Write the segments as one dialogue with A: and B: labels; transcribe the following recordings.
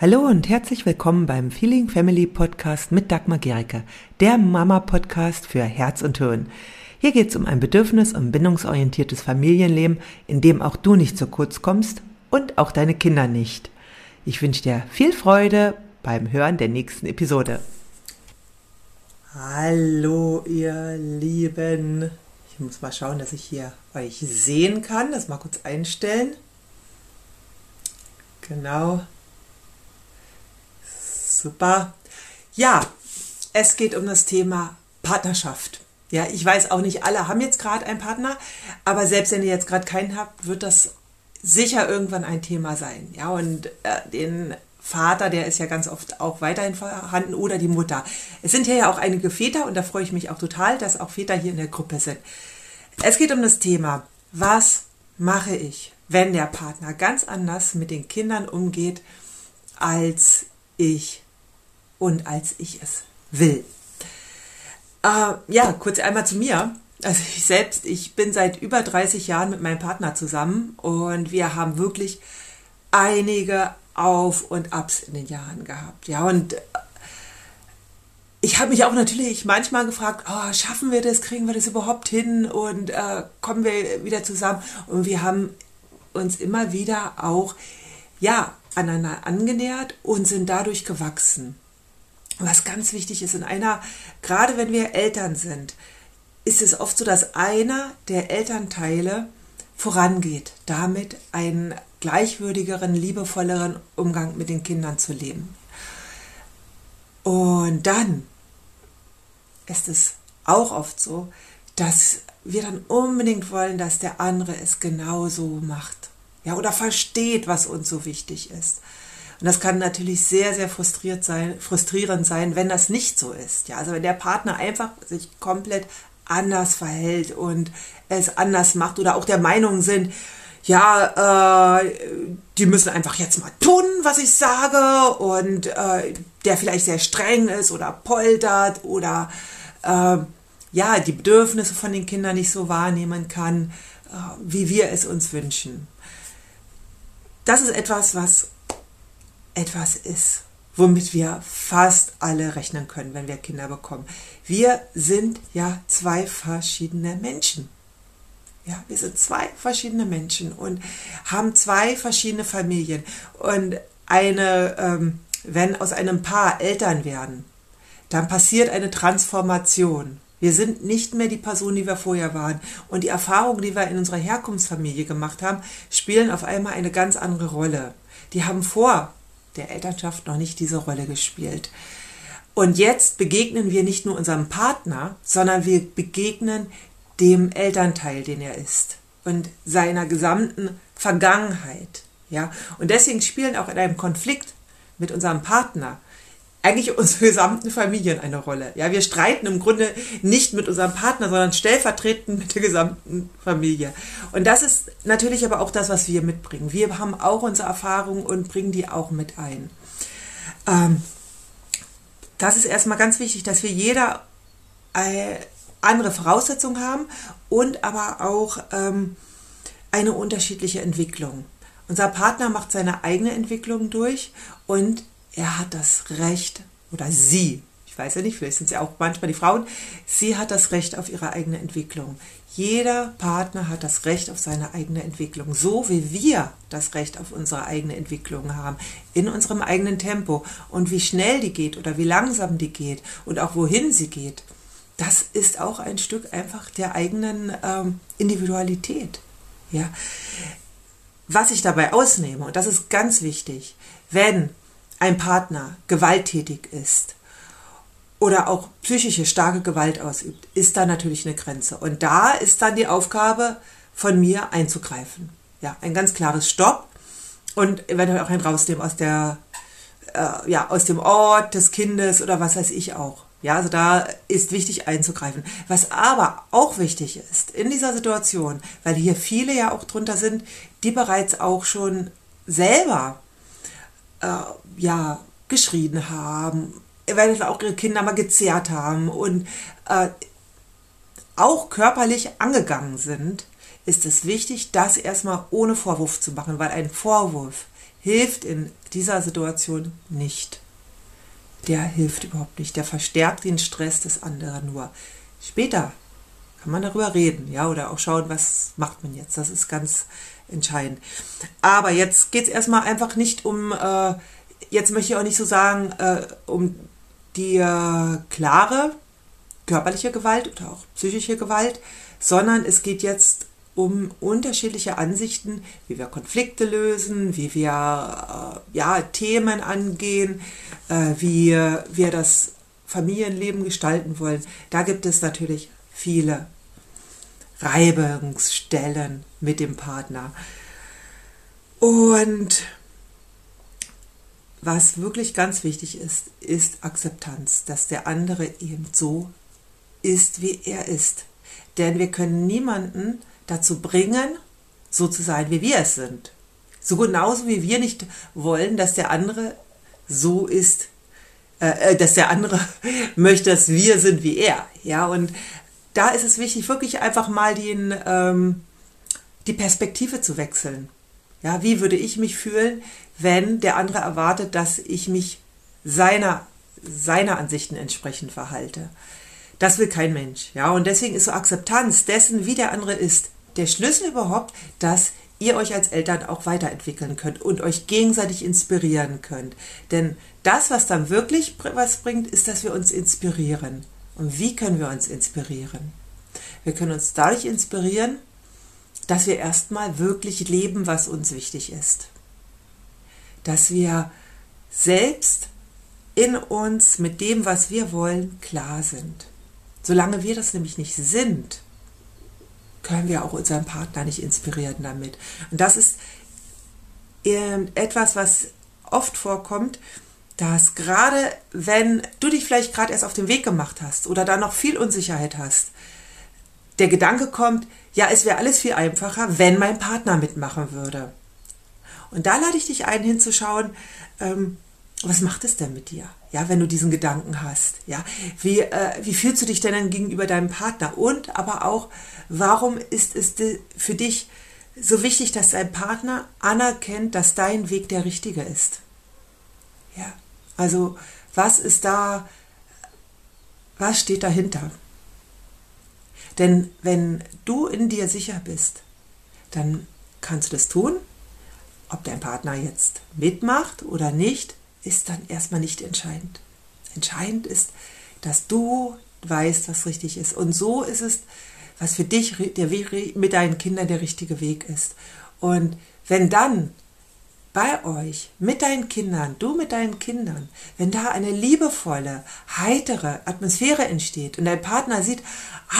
A: Hallo und herzlich willkommen beim Feeling Family Podcast mit Dagmar Gericke, der Mama-Podcast für Herz und Hirn. Hier geht es um ein bedürfnis- und bindungsorientiertes Familienleben, in dem auch du nicht zu kurz kommst und auch deine Kinder nicht. Ich wünsche dir viel Freude beim Hören der nächsten Episode. Hallo ihr Lieben. Ich muss mal schauen, dass ich hier euch sehen kann. Das mal kurz einstellen. Genau. Super. Ja, es geht um das Thema Partnerschaft. Ja, ich weiß auch nicht, alle haben jetzt gerade einen Partner, aber selbst wenn ihr jetzt gerade keinen habt, wird das sicher irgendwann ein Thema sein. Ja, und äh, den Vater, der ist ja ganz oft auch weiterhin vorhanden oder die Mutter. Es sind hier ja auch einige Väter und da freue ich mich auch total, dass auch Väter hier in der Gruppe sind. Es geht um das Thema, was mache ich, wenn der Partner ganz anders mit den Kindern umgeht, als ich und als ich es will. Äh, ja, kurz einmal zu mir. Also ich selbst, ich bin seit über 30 Jahren mit meinem Partner zusammen und wir haben wirklich einige Auf und Abs in den Jahren gehabt. Ja, und äh, ich habe mich auch natürlich manchmal gefragt, oh, schaffen wir das, kriegen wir das überhaupt hin und äh, kommen wir wieder zusammen? Und wir haben uns immer wieder auch, ja, aneinander angenähert und sind dadurch gewachsen was ganz wichtig ist in einer, gerade wenn wir Eltern sind, ist es oft so, dass einer der Elternteile vorangeht, damit einen gleichwürdigeren, liebevolleren Umgang mit den Kindern zu leben. Und dann ist es auch oft so, dass wir dann unbedingt wollen, dass der andere es genauso macht. Ja, oder versteht, was uns so wichtig ist. Und das kann natürlich sehr, sehr frustriert sein, frustrierend sein, wenn das nicht so ist. Ja, also wenn der Partner einfach sich komplett anders verhält und es anders macht oder auch der Meinung sind, ja, äh, die müssen einfach jetzt mal tun, was ich sage und äh, der vielleicht sehr streng ist oder poltert oder äh, ja, die Bedürfnisse von den Kindern nicht so wahrnehmen kann, äh, wie wir es uns wünschen. Das ist etwas, was etwas ist, womit wir fast alle rechnen können, wenn wir Kinder bekommen. Wir sind ja zwei verschiedene Menschen. Ja, wir sind zwei verschiedene Menschen und haben zwei verschiedene Familien. Und eine, ähm, wenn aus einem Paar Eltern werden, dann passiert eine Transformation. Wir sind nicht mehr die Person, die wir vorher waren. Und die Erfahrungen, die wir in unserer Herkunftsfamilie gemacht haben, spielen auf einmal eine ganz andere Rolle. Die haben vor der Elternschaft noch nicht diese Rolle gespielt. Und jetzt begegnen wir nicht nur unserem Partner, sondern wir begegnen dem Elternteil, den er ist und seiner gesamten Vergangenheit. Ja, und deswegen spielen auch in einem Konflikt mit unserem Partner eigentlich unsere gesamten Familien eine Rolle. Ja, wir streiten im Grunde nicht mit unserem Partner, sondern stellvertretend mit der gesamten Familie. Und das ist natürlich aber auch das, was wir mitbringen. Wir haben auch unsere Erfahrungen und bringen die auch mit ein. Ähm, das ist erstmal ganz wichtig, dass wir jeder äh, andere Voraussetzungen haben und aber auch ähm, eine unterschiedliche Entwicklung. Unser Partner macht seine eigene Entwicklung durch und er hat das Recht, oder sie, ich weiß ja nicht, vielleicht sind ja auch manchmal die Frauen, sie hat das Recht auf ihre eigene Entwicklung. Jeder Partner hat das Recht auf seine eigene Entwicklung, so wie wir das Recht auf unsere eigene Entwicklung haben, in unserem eigenen Tempo. Und wie schnell die geht oder wie langsam die geht und auch wohin sie geht, das ist auch ein Stück einfach der eigenen ähm, Individualität. Ja. Was ich dabei ausnehme, und das ist ganz wichtig, wenn ein Partner gewalttätig ist oder auch psychische starke Gewalt ausübt, ist da natürlich eine Grenze. Und da ist dann die Aufgabe von mir einzugreifen. Ja, ein ganz klares Stopp und eventuell auch ein Rausnehmen aus der, äh, ja, aus dem Ort des Kindes oder was weiß ich auch. Ja, also da ist wichtig einzugreifen. Was aber auch wichtig ist in dieser Situation, weil hier viele ja auch drunter sind, die bereits auch schon selber äh, ja, geschrien haben, eventuell auch ihre Kinder mal gezerrt haben und äh, auch körperlich angegangen sind, ist es wichtig, das erstmal ohne Vorwurf zu machen, weil ein Vorwurf hilft in dieser Situation nicht. Der hilft überhaupt nicht. Der verstärkt den Stress des anderen nur. Später kann man darüber reden, ja, oder auch schauen, was macht man jetzt. Das ist ganz entscheidend. Aber jetzt geht es erstmal einfach nicht um, äh, jetzt möchte ich auch nicht so sagen, äh, um die äh, klare körperliche Gewalt oder auch psychische Gewalt, sondern es geht jetzt um unterschiedliche Ansichten, wie wir Konflikte lösen, wie wir äh, ja, Themen angehen, äh, wie wir das Familienleben gestalten wollen. Da gibt es natürlich viele Reibungsstellen mit dem Partner. Und was wirklich ganz wichtig ist, ist Akzeptanz, dass der andere eben so ist, wie er ist. Denn wir können niemanden dazu bringen, so zu sein, wie wir es sind. So genauso wie wir nicht wollen, dass der andere so ist, äh, äh dass der andere möchte, dass wir sind wie er. Ja, und da ist es wichtig, wirklich einfach mal den, ähm, die Perspektive zu wechseln. Ja, wie würde ich mich fühlen, wenn der andere erwartet, dass ich mich seiner, seiner Ansichten entsprechend verhalte? Das will kein Mensch. Ja, und deswegen ist so Akzeptanz dessen, wie der andere ist, der Schlüssel überhaupt, dass ihr euch als Eltern auch weiterentwickeln könnt und euch gegenseitig inspirieren könnt. Denn das, was dann wirklich was bringt, ist, dass wir uns inspirieren. Und wie können wir uns inspirieren? Wir können uns dadurch inspirieren, dass wir erstmal wirklich leben, was uns wichtig ist. Dass wir selbst in uns mit dem, was wir wollen, klar sind. Solange wir das nämlich nicht sind, können wir auch unseren Partner nicht inspirieren damit. Und das ist etwas, was oft vorkommt, dass gerade wenn du dich vielleicht gerade erst auf den Weg gemacht hast oder da noch viel Unsicherheit hast, der Gedanke kommt, ja, es wäre alles viel einfacher, wenn mein Partner mitmachen würde. Und da lade ich dich ein, hinzuschauen, ähm, was macht es denn mit dir? Ja, wenn du diesen Gedanken hast, ja, wie, äh, wie fühlst du dich denn dann gegenüber deinem Partner? Und aber auch, warum ist es für dich so wichtig, dass dein Partner anerkennt, dass dein Weg der richtige ist? Ja, also was ist da, was steht dahinter? Denn wenn du in dir sicher bist, dann kannst du das tun. Ob dein Partner jetzt mitmacht oder nicht, ist dann erstmal nicht entscheidend. Entscheidend ist, dass du weißt, was richtig ist. Und so ist es, was für dich der mit deinen Kindern der richtige Weg ist. Und wenn dann bei euch, mit deinen Kindern, du mit deinen Kindern, wenn da eine liebevolle, heitere Atmosphäre entsteht und dein Partner sieht,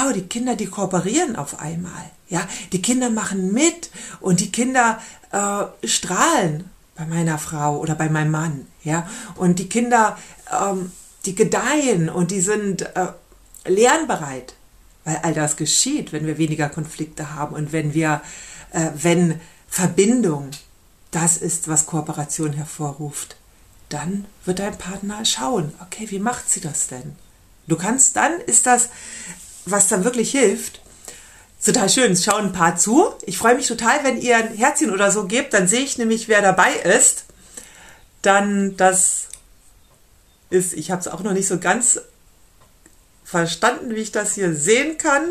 A: oh, die Kinder, die kooperieren auf einmal, ja, die Kinder machen mit und die Kinder äh, strahlen bei meiner Frau oder bei meinem Mann, ja, und die Kinder, ähm, die gedeihen und die sind äh, lernbereit, weil all das geschieht, wenn wir weniger Konflikte haben und wenn wir, äh, wenn Verbindung das ist, was Kooperation hervorruft, dann wird dein Partner schauen, okay, wie macht sie das denn? Du kannst, dann ist das, was dann wirklich hilft, total schön. Es schauen ein paar zu. Ich freue mich total, wenn ihr ein Herzchen oder so gebt, dann sehe ich nämlich, wer dabei ist. Dann das ist, ich habe es auch noch nicht so ganz verstanden, wie ich das hier sehen kann.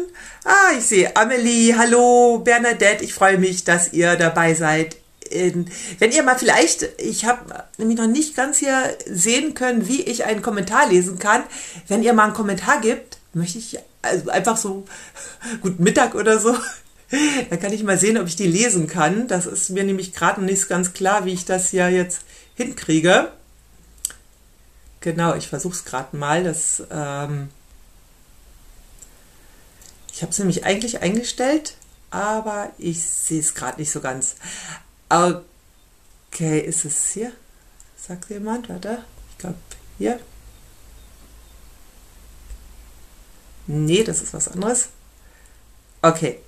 A: Ah, ich sehe Amelie, hallo Bernadette, ich freue mich, dass ihr dabei seid wenn ihr mal vielleicht, ich habe nämlich noch nicht ganz hier sehen können, wie ich einen Kommentar lesen kann. Wenn ihr mal einen Kommentar gibt, möchte ich also einfach so, gut Mittag oder so, dann kann ich mal sehen, ob ich die lesen kann. Das ist mir nämlich gerade noch nicht ganz klar, wie ich das ja jetzt hinkriege. Genau, ich versuche es gerade mal. Das, ähm ich habe es nämlich eigentlich eingestellt, aber ich sehe es gerade nicht so ganz. Okay, ist es hier? Sagt jemand? Warte, ich glaube hier. Nee, das ist was anderes. Okay.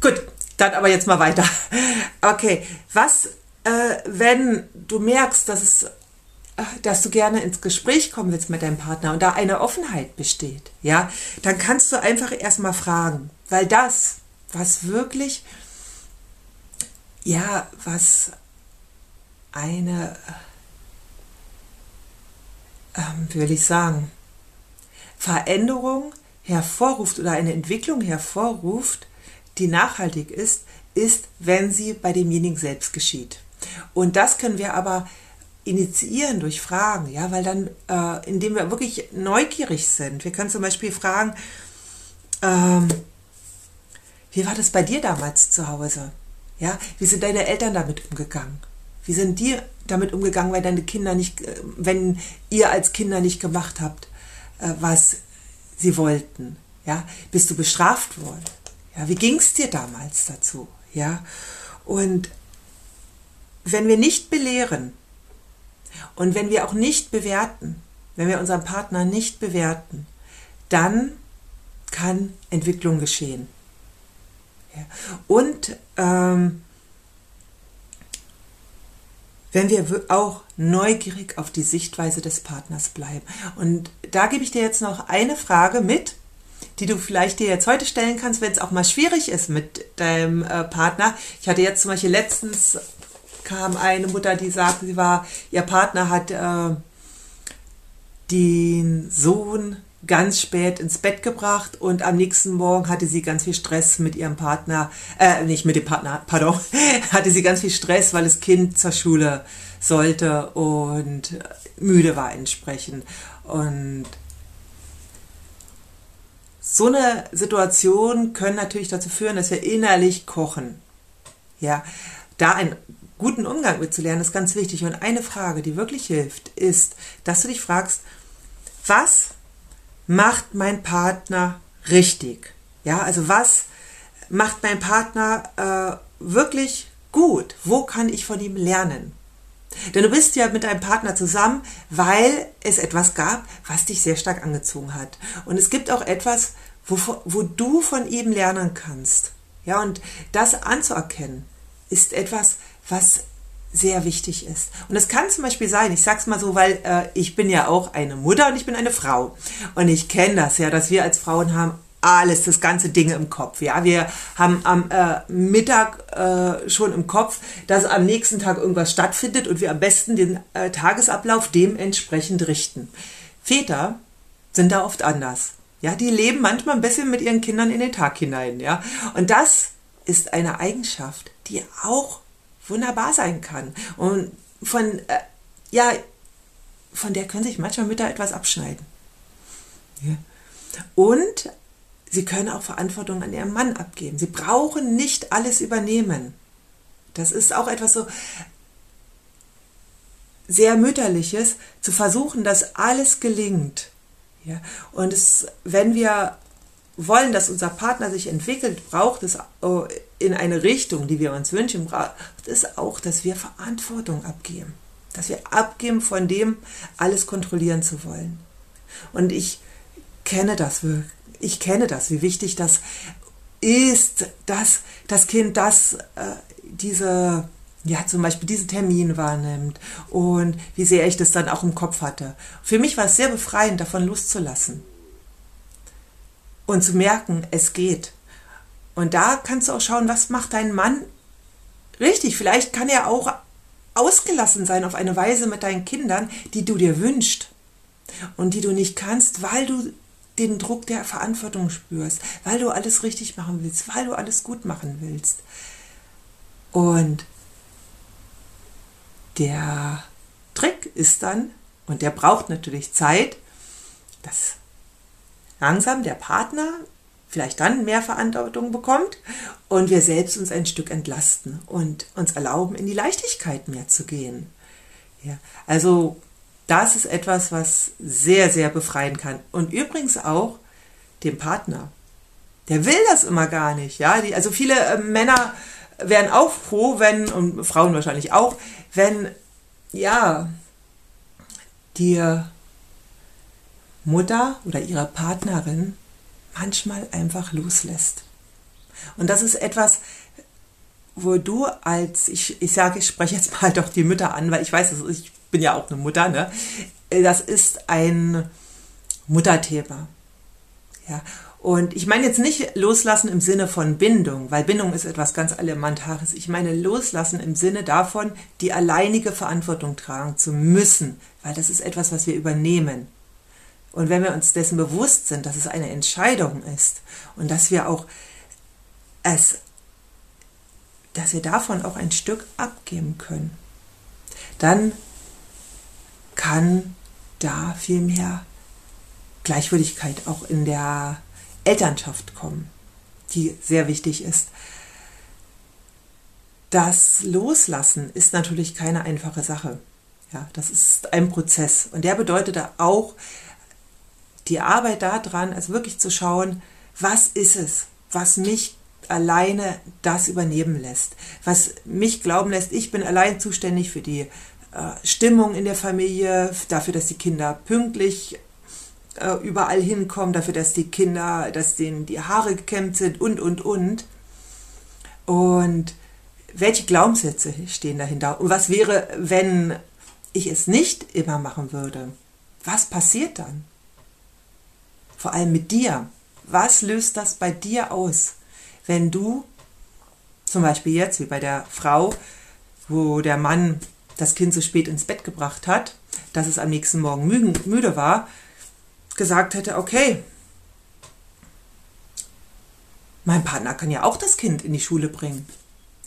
A: Gut, dann aber jetzt mal weiter. Okay, was, äh, wenn du merkst, dass es äh, dass du gerne ins Gespräch kommen willst mit deinem Partner und da eine Offenheit besteht, ja, dann kannst du einfach erstmal fragen, weil das, was wirklich ja, was eine, ähm, wie will ich sagen, Veränderung hervorruft oder eine Entwicklung hervorruft, die nachhaltig ist, ist, wenn sie bei demjenigen selbst geschieht. Und das können wir aber initiieren durch Fragen, ja, weil dann, äh, indem wir wirklich neugierig sind, wir können zum Beispiel fragen, ähm, wie war das bei dir damals zu Hause? Ja, wie sind deine Eltern damit umgegangen? Wie sind die damit umgegangen, weil deine Kinder nicht, äh, wenn ihr als Kinder nicht gemacht habt, äh, was sie wollten? Ja, bist du bestraft worden? Ja, wie ging es dir damals dazu? Ja, und wenn wir nicht belehren und wenn wir auch nicht bewerten, wenn wir unseren Partner nicht bewerten, dann kann Entwicklung geschehen. Und ähm, wenn wir auch neugierig auf die Sichtweise des Partners bleiben. Und da gebe ich dir jetzt noch eine Frage mit, die du vielleicht dir jetzt heute stellen kannst, wenn es auch mal schwierig ist mit deinem äh, Partner. Ich hatte jetzt zum Beispiel letztens kam eine Mutter, die sagte, sie war, ihr Partner hat äh, den Sohn ganz spät ins Bett gebracht und am nächsten Morgen hatte sie ganz viel Stress mit ihrem Partner, äh, nicht mit dem Partner, pardon, hatte sie ganz viel Stress, weil das Kind zur Schule sollte und müde war entsprechend. Und so eine Situation können natürlich dazu führen, dass wir innerlich kochen. Ja, da einen guten Umgang mitzulernen, ist ganz wichtig. Und eine Frage, die wirklich hilft, ist, dass du dich fragst, was macht mein Partner richtig? Ja, also was macht mein Partner äh, wirklich gut? Wo kann ich von ihm lernen? Denn du bist ja mit deinem Partner zusammen, weil es etwas gab, was dich sehr stark angezogen hat. Und es gibt auch etwas, wo, wo du von ihm lernen kannst. Ja, und das anzuerkennen, ist etwas, was sehr wichtig ist. Und es kann zum Beispiel sein, ich sag's mal so, weil äh, ich bin ja auch eine Mutter und ich bin eine Frau. Und ich kenne das ja, dass wir als Frauen haben alles, das ganze Dinge im Kopf. Ja, wir haben am äh, Mittag äh, schon im Kopf, dass am nächsten Tag irgendwas stattfindet und wir am besten den äh, Tagesablauf dementsprechend richten. Väter sind da oft anders. Ja, die leben manchmal ein bisschen mit ihren Kindern in den Tag hinein. Ja, und das ist eine Eigenschaft, die auch wunderbar sein kann. Und von, äh, ja, von der können sich manchmal Mütter etwas abschneiden. Ja. Und sie können auch Verantwortung an ihren Mann abgeben. Sie brauchen nicht alles übernehmen. Das ist auch etwas so sehr mütterliches, zu versuchen, dass alles gelingt. Ja. Und es, wenn wir wollen, dass unser Partner sich entwickelt, braucht es oh, in eine Richtung, die wir uns wünschen, es auch, dass wir Verantwortung abgeben. Dass wir abgeben, von dem alles kontrollieren zu wollen. Und ich kenne das, ich kenne das, wie wichtig das ist, dass das Kind das, äh, diese, ja, zum Beispiel diesen Termin wahrnimmt und wie sehr ich das dann auch im Kopf hatte. Für mich war es sehr befreiend, davon loszulassen und zu merken, es geht. Und da kannst du auch schauen, was macht dein Mann richtig. Vielleicht kann er auch ausgelassen sein auf eine Weise mit deinen Kindern, die du dir wünschst und die du nicht kannst, weil du den Druck der Verantwortung spürst, weil du alles richtig machen willst, weil du alles gut machen willst. Und der Trick ist dann, und der braucht natürlich Zeit, das langsam der Partner vielleicht dann mehr Verantwortung bekommt und wir selbst uns ein Stück entlasten und uns erlauben, in die Leichtigkeit mehr zu gehen. Ja, also das ist etwas, was sehr, sehr befreien kann. Und übrigens auch dem Partner. Der will das immer gar nicht. Ja, die, also viele äh, Männer wären auch froh, wenn, und Frauen wahrscheinlich auch, wenn, ja, dir Mutter oder ihre Partnerin manchmal einfach loslässt. Und das ist etwas, wo du als, ich, ich sage, ich spreche jetzt mal doch die Mütter an, weil ich weiß, ich bin ja auch eine Mutter, ne? Das ist ein Mutterthema. Ja. Und ich meine jetzt nicht loslassen im Sinne von Bindung, weil Bindung ist etwas ganz Elementares. Ich meine loslassen im Sinne davon, die alleinige Verantwortung tragen zu müssen, weil das ist etwas, was wir übernehmen. Und wenn wir uns dessen bewusst sind, dass es eine Entscheidung ist und dass wir auch es, dass wir davon auch ein Stück abgeben können, dann kann da viel mehr Gleichwürdigkeit auch in der Elternschaft kommen, die sehr wichtig ist. Das Loslassen ist natürlich keine einfache Sache. Ja, das ist ein Prozess und der bedeutet auch die Arbeit daran, also wirklich zu schauen, was ist es, was mich alleine das übernehmen lässt, was mich glauben lässt, ich bin allein zuständig für die äh, Stimmung in der Familie, dafür, dass die Kinder pünktlich äh, überall hinkommen, dafür, dass die Kinder, dass denen die Haare gekämmt sind und, und, und. Und welche Glaubenssätze stehen dahinter? Und was wäre, wenn ich es nicht immer machen würde? Was passiert dann? Vor allem mit dir. Was löst das bei dir aus, wenn du zum Beispiel jetzt, wie bei der Frau, wo der Mann das Kind so spät ins Bett gebracht hat, dass es am nächsten Morgen müde war, gesagt hätte, okay, mein Partner kann ja auch das Kind in die Schule bringen.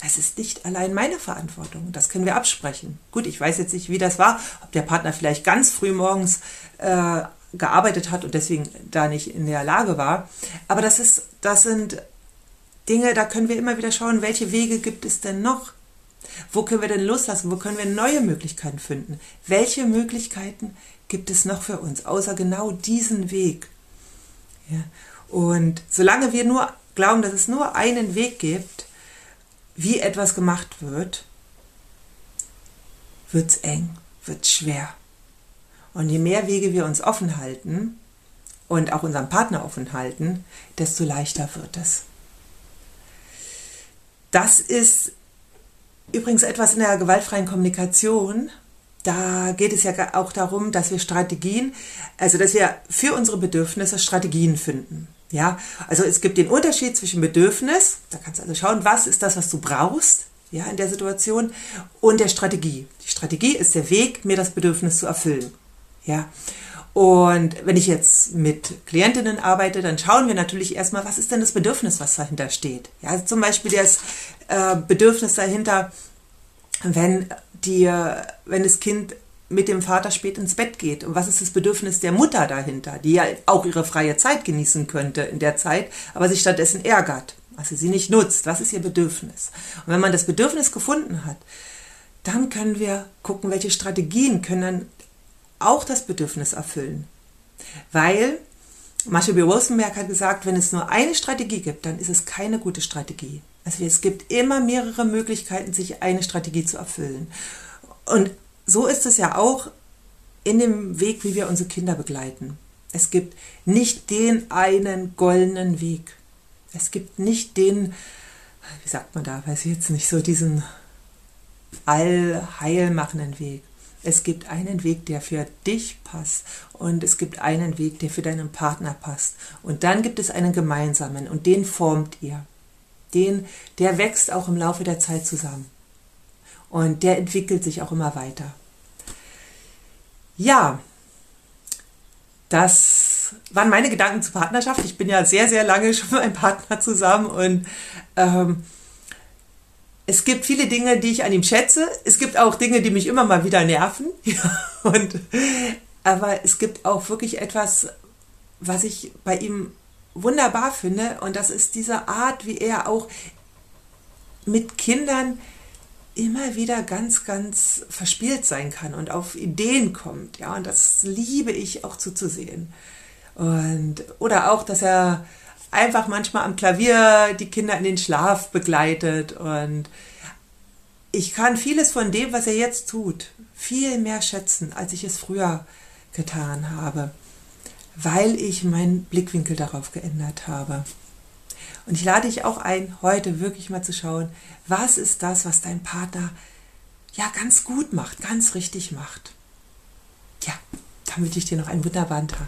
A: Das ist nicht allein meine Verantwortung. Das können wir absprechen. Gut, ich weiß jetzt nicht, wie das war, ob der Partner vielleicht ganz früh morgens äh, gearbeitet hat und deswegen da nicht in der Lage war. Aber das ist, das sind Dinge, da können wir immer wieder schauen, welche Wege gibt es denn noch? Wo können wir denn loslassen? Wo können wir neue Möglichkeiten finden? Welche Möglichkeiten gibt es noch für uns, außer genau diesen Weg? Ja. Und solange wir nur glauben, dass es nur einen Weg gibt, wie etwas gemacht wird, wird es eng, wird es schwer. Und je mehr Wege wir uns offen halten und auch unseren Partner offen halten, desto leichter wird es. Das ist übrigens etwas in der gewaltfreien Kommunikation, da geht es ja auch darum, dass wir Strategien, also dass wir für unsere Bedürfnisse Strategien finden. Ja, also es gibt den Unterschied zwischen Bedürfnis, da kannst du also schauen, was ist das, was du brauchst, ja, in der Situation, und der Strategie. Die Strategie ist der Weg, mir das Bedürfnis zu erfüllen. Ja. Und wenn ich jetzt mit Klientinnen arbeite, dann schauen wir natürlich erstmal, was ist denn das Bedürfnis, was dahinter steht. Ja, also zum Beispiel das äh, Bedürfnis dahinter, wenn dir, wenn das Kind mit dem Vater spät ins Bett geht? Und was ist das Bedürfnis der Mutter dahinter, die ja auch ihre freie Zeit genießen könnte in der Zeit, aber sich stattdessen ärgert, also sie nicht nutzt? Was ist ihr Bedürfnis? Und wenn man das Bedürfnis gefunden hat, dann können wir gucken, welche Strategien können dann auch das Bedürfnis erfüllen. Weil Marshall B. Rosenberg hat gesagt, wenn es nur eine Strategie gibt, dann ist es keine gute Strategie. Also es gibt immer mehrere Möglichkeiten, sich eine Strategie zu erfüllen. Und so ist es ja auch in dem Weg, wie wir unsere Kinder begleiten. Es gibt nicht den einen goldenen Weg. Es gibt nicht den, wie sagt man da, weiß ich jetzt nicht, so diesen allheilmachenden Weg. Es gibt einen Weg, der für dich passt und es gibt einen Weg, der für deinen Partner passt. Und dann gibt es einen gemeinsamen und den formt ihr den, der wächst auch im Laufe der Zeit zusammen. Und der entwickelt sich auch immer weiter. Ja, das waren meine Gedanken zur Partnerschaft. Ich bin ja sehr, sehr lange schon mit meinem Partner zusammen und ähm, es gibt viele Dinge, die ich an ihm schätze. Es gibt auch Dinge, die mich immer mal wieder nerven. und, aber es gibt auch wirklich etwas, was ich bei ihm wunderbar finde. Und das ist diese Art, wie er auch mit Kindern immer wieder ganz, ganz verspielt sein kann und auf Ideen kommt. Ja, und das liebe ich auch zuzusehen. Und, oder auch, dass er einfach manchmal am Klavier die Kinder in den Schlaf begleitet. Und ich kann vieles von dem, was er jetzt tut, viel mehr schätzen, als ich es früher getan habe weil ich meinen Blickwinkel darauf geändert habe. Und ich lade dich auch ein, heute wirklich mal zu schauen, was ist das, was dein Partner ja ganz gut macht, ganz richtig macht. Ja, dann wünsche ich dir noch einen wunderbaren Tag.